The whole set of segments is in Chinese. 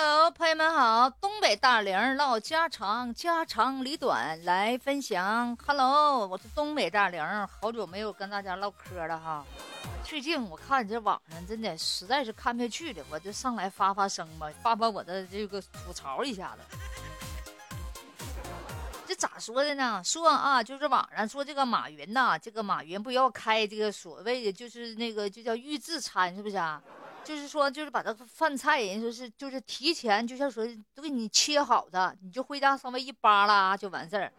Hello，朋友们好，东北大玲唠家常，家长里短来分享。Hello，我是东北大玲，好久没有跟大家唠嗑了哈。最近我看这网上真的实在是看不下去了，我就上来发发声吧，发发我的这个吐槽一下子。这咋说的呢？说啊，就是网上说这个马云呐，这个马云不要开这个所谓的就是那个就叫预制餐，是不是啊？就是说，就是把这个饭菜，人说是就是提前，就像说都给你切好的，你就回家稍微一扒拉就完事儿。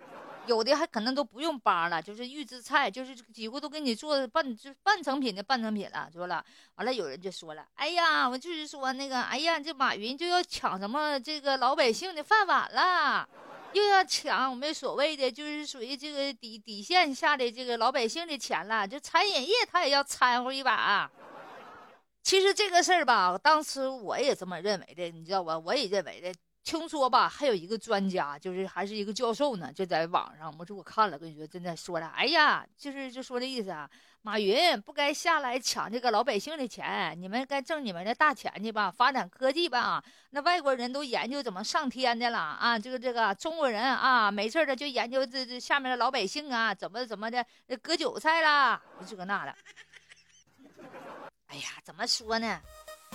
有的还可能都不用扒拉，就是预制菜，就是几乎都给你做半就半成品的半成品了，说了。完了，有人就说了，哎呀，我就是说那个，哎呀，这马云就要抢什么这个老百姓的饭碗了，又要抢我们所谓的就是属于这个底底线下的这个老百姓的钱了，就餐饮业他也要掺和一把。其实这个事儿吧，当时我也这么认为的，你知道吧？我也认为的。听说吧，还有一个专家，就是还是一个教授呢，就在网上，我说我看了，跟你说，真的说了，哎呀，就是就说这意思啊，马云不该下来抢这个老百姓的钱，你们该挣你们的大钱去吧，发展科技吧。那外国人都研究怎么上天的了啊，这个这个中国人啊，没事的就研究这这下面的老百姓啊，怎么怎么的割韭菜啦，这个那的。哎呀，怎么说呢？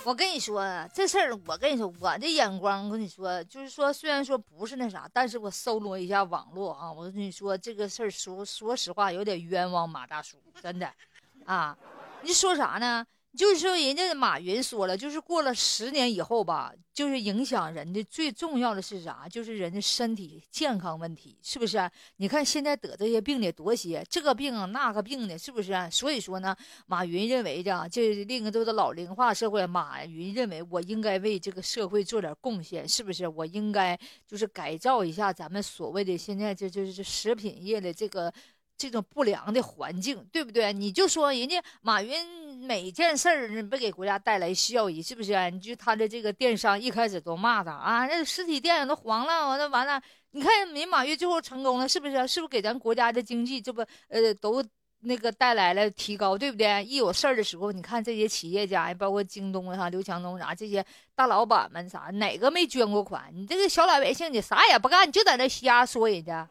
我跟你说这事儿，我跟你说，我的眼光，我跟你说，就是说，虽然说不是那啥，但是我搜罗一下网络啊，我跟你说这个事儿，说说实话，有点冤枉马大叔，真的，啊，你说啥呢？就是说，人家马云说了，就是过了十年以后吧，就是影响人的最重要的是啥？就是人的身体健康问题，是不是？你看现在得这些病的多些，这个病那个病的，是不是？所以说呢，马云认为的，这另一个都是老龄化社会，马云认为我应该为这个社会做点贡献，是不是？我应该就是改造一下咱们所谓的现在这就是食品业的这个。这种不良的环境，对不对？你就说人家马云每件事儿不给国家带来效益，是不是？你就他的这个电商一开始都骂他啊，那实体店都黄了，完了完了。你看人马云最后成功了，是不是？是不是给咱国家的经济这不呃都那个带来了提高，对不对？一有事儿的时候，你看这些企业家，包括京东啊、刘强东啥这些大老板们啥，哪个没捐过款？你这个小老百姓，你啥也不干，你就在那瞎说人家。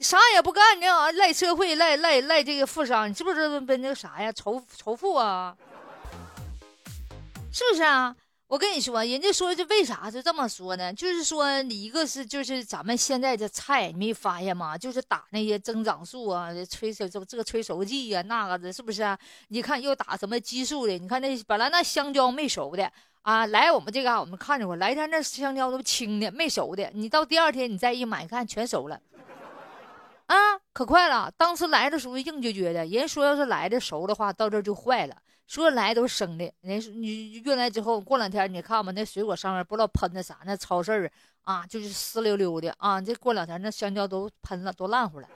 啥也不干呢，赖社会，赖赖赖这个富商，你知不知道那个啥呀？仇仇富啊，是不是啊？我跟你说，人家说这为啥是这么说呢？就是说，你一个是就是咱们现在这菜，你没发现吗？就是打那些增长素啊，催熟这这个催熟剂呀，那个的，是不是啊？你看又打什么激素的？你看那本来那香蕉没熟的啊，来我们这嘎我们看着过，来天那香蕉都青的没熟的，你到第二天你再一买，看全熟了。啊，可快了！当时来的时候硬撅撅的，人说要是来的熟的话，到这就坏了。说来都是生的，人说你运来之后，过两天你看吧，那水果上面不知道喷的啥，那超市啊，就是湿溜溜的啊。这过两天那香蕉都喷了，都烂乎了。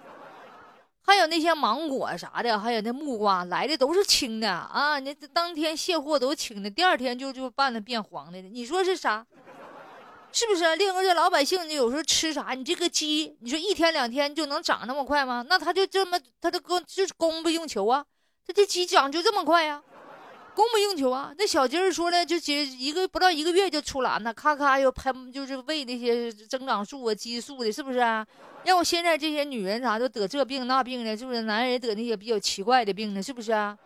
还有那些芒果啥的，还有那木瓜来的都是青的啊，那当天卸货都青的，第二天就就拌的变黄的。你说是啥？是不是？另外，这老百姓，你有时候吃啥？你这个鸡，你说一天两天就能长那么快吗？那他就这么，他的供就是供不应求啊。他这鸡长就这么快呀，供不应求啊。那小鸡儿说了，就几一个不到一个月就出栏了，咔咔又喷，就是喂那些增长素啊、激素的，是不是啊？要我现在这些女人啥都得这病那病的，是不是？男人得那些比较奇怪的病呢，是不是啊？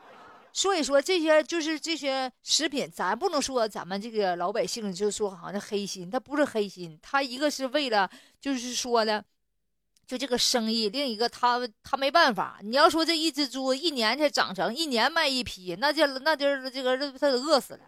所以说这些就是这些食品，咱不能说咱们这个老百姓就说好像黑心，他不是黑心，他一个是为了就是说的，就这个生意，另一个他他没办法。你要说这一只猪一年才长成，一年卖一批，那就那就这个他得饿死了，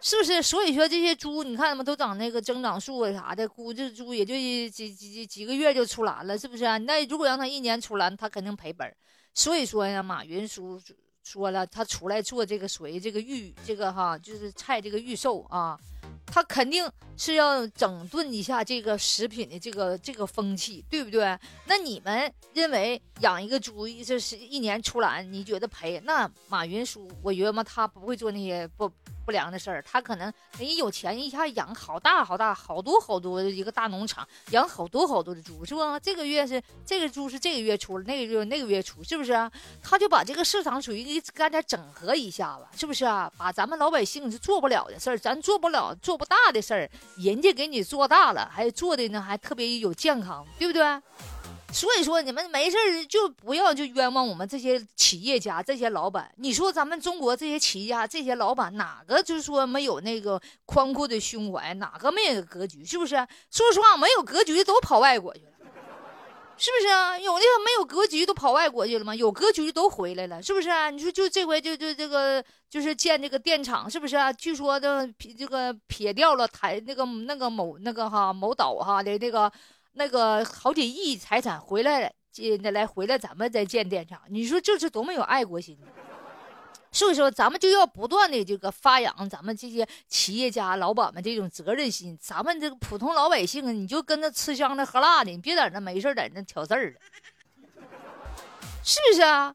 是不是？所以说这些猪，你看他们都长那个增长素啊啥的，估计猪也就几几几几个月就出栏了，是不是啊？那如果让他一年出栏，他肯定赔本。所以说呀，马云叔。说了，他出来做这个属于这个预这个哈，就是菜这个预售啊，他肯定是要整顿一下这个食品的这个这个风气，对不对？那你们认为养一个猪这是一年出栏，你觉得赔？那马云叔，我觉得嘛，他不会做那些不不良的事儿，他可能人家有钱，一下养好大好大好多好多的一个大农场，养好多好多的猪，是不？这个月是这个猪是这个月出，那个月那个月出，是不是？他就把这个市场属于给干点整合一下吧，是不是啊？把咱们老百姓是做不了的事儿，咱做不了做不大的事儿，人家给你做大了，还做的呢，还特别有健康，对不对？所以说，你们没事就不要就冤枉我们这些企业家、这些老板。你说咱们中国这些企业家、这些老板，哪个就是说没有那个宽阔的胸怀，哪个没有格局？是不是？说实话，没有格局的都跑外国去了，是不是啊？有的没有格局都跑外国去了吗？有格局都回来了，是不是啊？你说就这回就就这个就是建这个电厂，是不是啊？据说的这个撇掉了台那个那个某那个哈某岛哈的那个。那个好几亿财产回来了，建来回来，咱们再建电厂，你说这是多么有爱国心？所以说，咱们就要不断的这个发扬咱们这些企业家老板们这种责任心。咱们这个普通老百姓，你就跟着吃香的喝辣的，你别在那没事在那挑事儿了，是不是啊？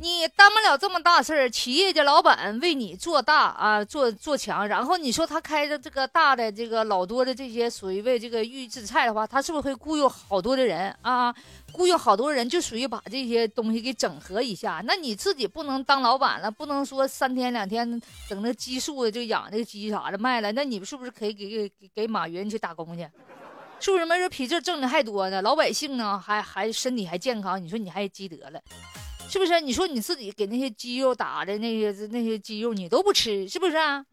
你担不了这么大事儿，企业家老板为你做大啊，做做强。然后你说他开着这个大的这个老多的这些属于为这个预制菜的话，他是不是会雇佣好多的人啊？雇佣好多人就属于把这些东西给整合一下。那你自己不能当老板了，不能说三天两天整那激素就养那个鸡啥的卖了。那你是不是可以给给给马云去打工去？是不是？没这比这挣的还多呢？老百姓呢还还身体还健康，你说你还积德了？是不是？你说你自己给那些鸡肉打的那些那些鸡肉，你都不吃，是不是啊？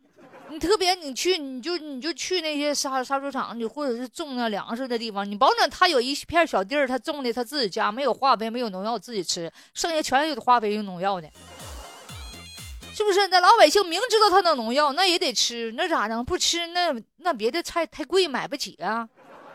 你特别你去，你就你就去那些杀杀猪场，你或者是种那粮食的地方，你保准他有一片小地儿，他种的他自己家没有化肥没有农药，自己吃，剩下全有化肥用农药的，是不是？那老百姓明知道他那农药，那也得吃，那咋整？不吃那那别的菜太贵，买不起啊。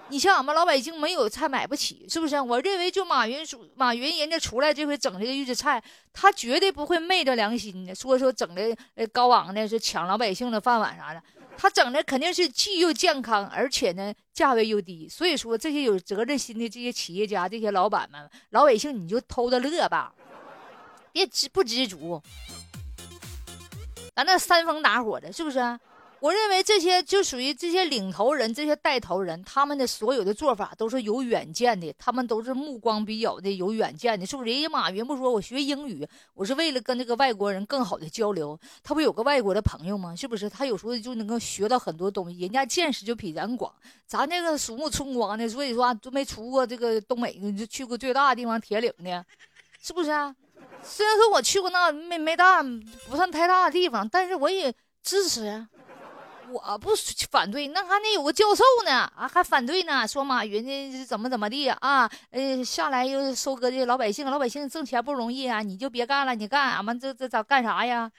你像俺们老百姓没有菜买不起，是不是？我认为就马云马云人家出来这回整这个预制菜，他绝对不会昧着良心的说说整的高昂的是抢老百姓的饭碗啥的，他整的肯定是既又健康，而且呢价位又低。所以说这些有责任心的这些企业家、这些老板们，老百姓你就偷着乐吧，别知不知足。咱那煽风打火的，是不是？我认为这些就属于这些领头人、这些带头人，他们的所有的做法都是有远见的，他们都是目光比较的有远见的，是不是？人家马云不说，我学英语，我是为了跟那个外国人更好的交流。他不有个外国的朋友吗？是不是？他有时候就能够学到很多东西，人家见识就比咱广。咱这个鼠目寸光的，所以说都没出过这个东北，就去过最大的地方铁岭的，是不是啊？虽然说我去过那没没大不算太大的地方，但是我也支持。我不反对，那还得有个教授呢啊，还反对呢，说马云呢怎么怎么地啊？呃，下来又收割这老百姓，老百姓挣钱不容易啊，你就别干了，你干俺们这这咋干啥呀？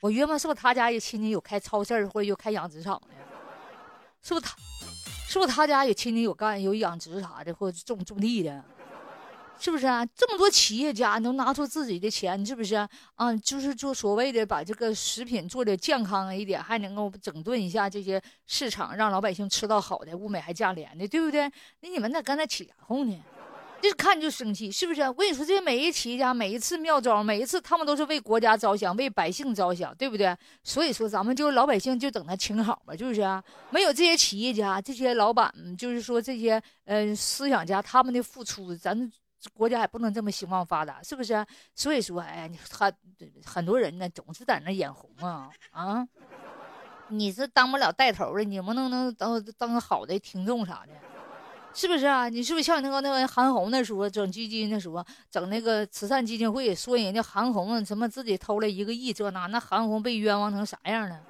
我约摸是不是他家有亲戚有开超市或者有开养殖场的？是不是他？是不是他家有亲戚有干有养殖啥的，或者种种地的？是不是啊？这么多企业家能拿出自己的钱，是不是啊？就是做所谓的把这个食品做的健康一点，还能够整顿一下这些市场，让老百姓吃到好的，物美还价廉的，对不对？那你们咋跟他起然后呢？这看就生气，是不是？我跟你说，这每一企业家，每一次妙招，每一次他们都是为国家着想，为百姓着想，对不对？所以说，咱们就老百姓就等他请好吧，是不是啊？没有这些企业家、这些老板，就是说这些呃思想家他们的付出，咱。国家也不能这么兴旺发达，是不是？所以说，哎呀，你很很多人呢，总是在那眼红啊啊！你是当不了带头的，你不能能当当个好的听众啥的，是不是啊？你是不是像那个那个韩红那时候整基金的时候，整那个慈善基金会，说人家韩红什么自己偷了一个亿这那，那韩红被冤枉成啥样了？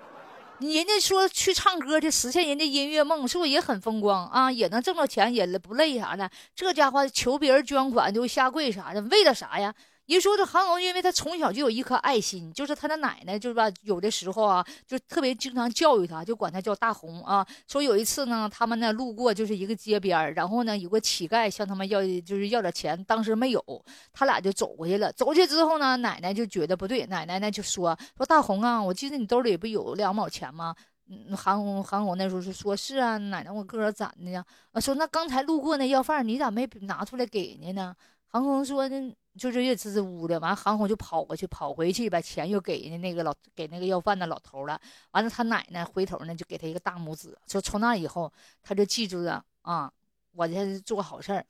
人家说去唱歌去实现人家音乐梦，是不是也很风光啊？也能挣到钱，也不累啥的。这家伙求别人捐款就下跪啥的，为了啥呀？人说这韩红，因为他从小就有一颗爱心，就是他的奶奶，就是吧，有的时候啊，就特别经常教育他，就管他叫大红啊。说有一次呢，他们呢路过就是一个街边然后呢有个乞丐向他们要，就是要点钱，当时没有，他俩就走过去了。走过去之后呢，奶奶就觉得不对，奶奶呢就说说大红啊，我记得你兜里不有两毛钱吗？嗯，韩红韩红那时候是说是啊，奶奶我个儿攒的呀。啊，说那刚才路过那要饭，你咋没拿出来给人家呢？韩红说那。就是越支支吾吾的。完，韩红就跑过去，跑回去把钱又给人家那个老给那个要饭的老头了。完了，他奶奶回头呢就给他一个大拇指，说从那以后他就记住了啊，我这是做好事儿，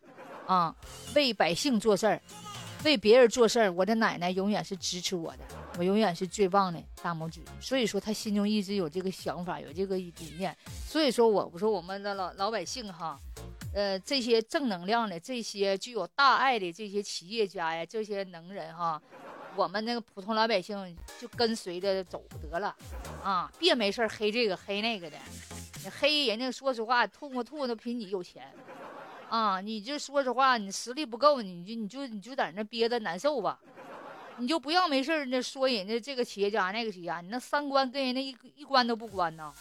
啊，为百姓做事儿。为别人做事儿，我的奶奶永远是支持我的，我永远是最棒的大拇指。所以说，他心中一直有这个想法，有这个理念。所以说，我我说我们的老老百姓哈，呃，这些正能量的、这些具有大爱的这些企业家呀，这些能人哈，我们那个普通老百姓就跟随着走得了啊，别没事黑这个黑那个的，你黑人家，说实话，吐沫吐都比你有钱。啊，你就说实话，你实力不够，你就你就你就在那憋着难受吧，你就不要没事那说人家这个企业家那个企业家，你那三观跟人家一一关都不关呢，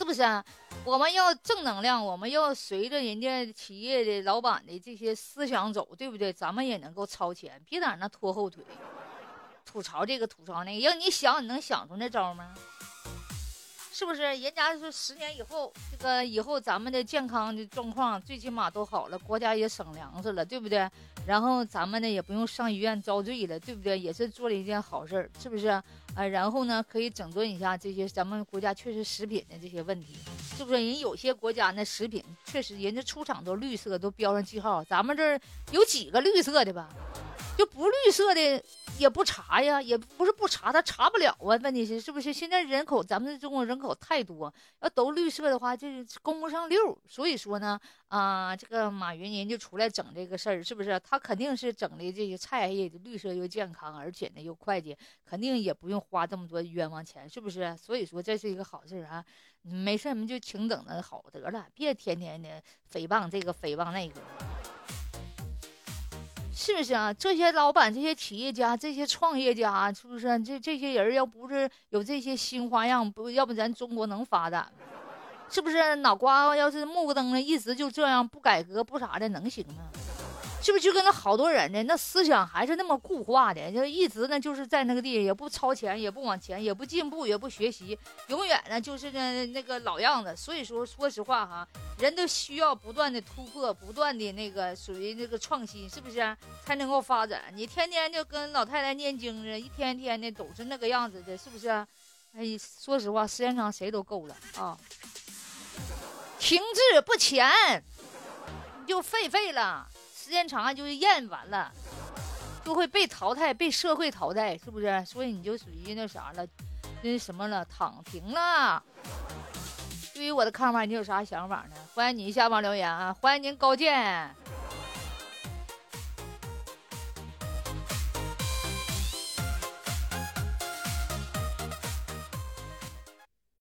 是不是啊？我们要正能量，我们要随着人家企业的老板的这些思想走，对不对？咱们也能够超前，别在那拖后腿，吐槽这个吐槽那个，要你想，你能想出那招吗？是不是人家说十年以后，这个以后咱们的健康的状况最起码都好了，国家也省粮食了，对不对？然后咱们呢也不用上医院遭罪了，对不对？也是做了一件好事儿，是不是？啊，然后呢可以整顿一下这些咱们国家确实食品的这些问题，是不是？人有些国家那食品确实人家出厂都绿色，都标上记号，咱们这儿有几个绿色的吧？就不绿色的也不查呀，也不是不查，他查不了啊。问题是是不是现在人口咱们中国人口太多，要都绿色的话，就是供不上溜。所以说呢，啊，这个马云人就出来整这个事儿，是不是？他肯定是整的这些菜也绿色又健康，而且呢又会计，肯定也不用花这么多冤枉钱，是不是？所以说这是一个好事啊。没事，你们就请等的好得了，别天天的诽谤这个诽谤那个。是不是啊？这些老板、这些企业家、这些创业家，是不是这这些人要不是有这些新花样，不要不咱中国能发展？是不是脑瓜要是木登的，一直就这样不改革不啥的，能行吗？是不是就跟那好多人呢？那思想还是那么固化的，就一直呢就是在那个地，也不超前，也不往前，也不进步，也不学习，永远呢就是那那个老样子。所以说，说实话哈，人都需要不断的突破，不断的那个属于那个创新，是不是才能够发展？你天天就跟老太太念经似的，一天天的都是那个样子的，是不是？哎，说实话，时间长谁都够了啊。停滞不前，你就废废了。时间长了就厌完了，就会被淘汰，被社会淘汰，是不是？所以你就属于那啥了，那什么了，躺平了。对于我的看法，你有啥想法呢？欢迎你下方留言啊！欢迎您高见。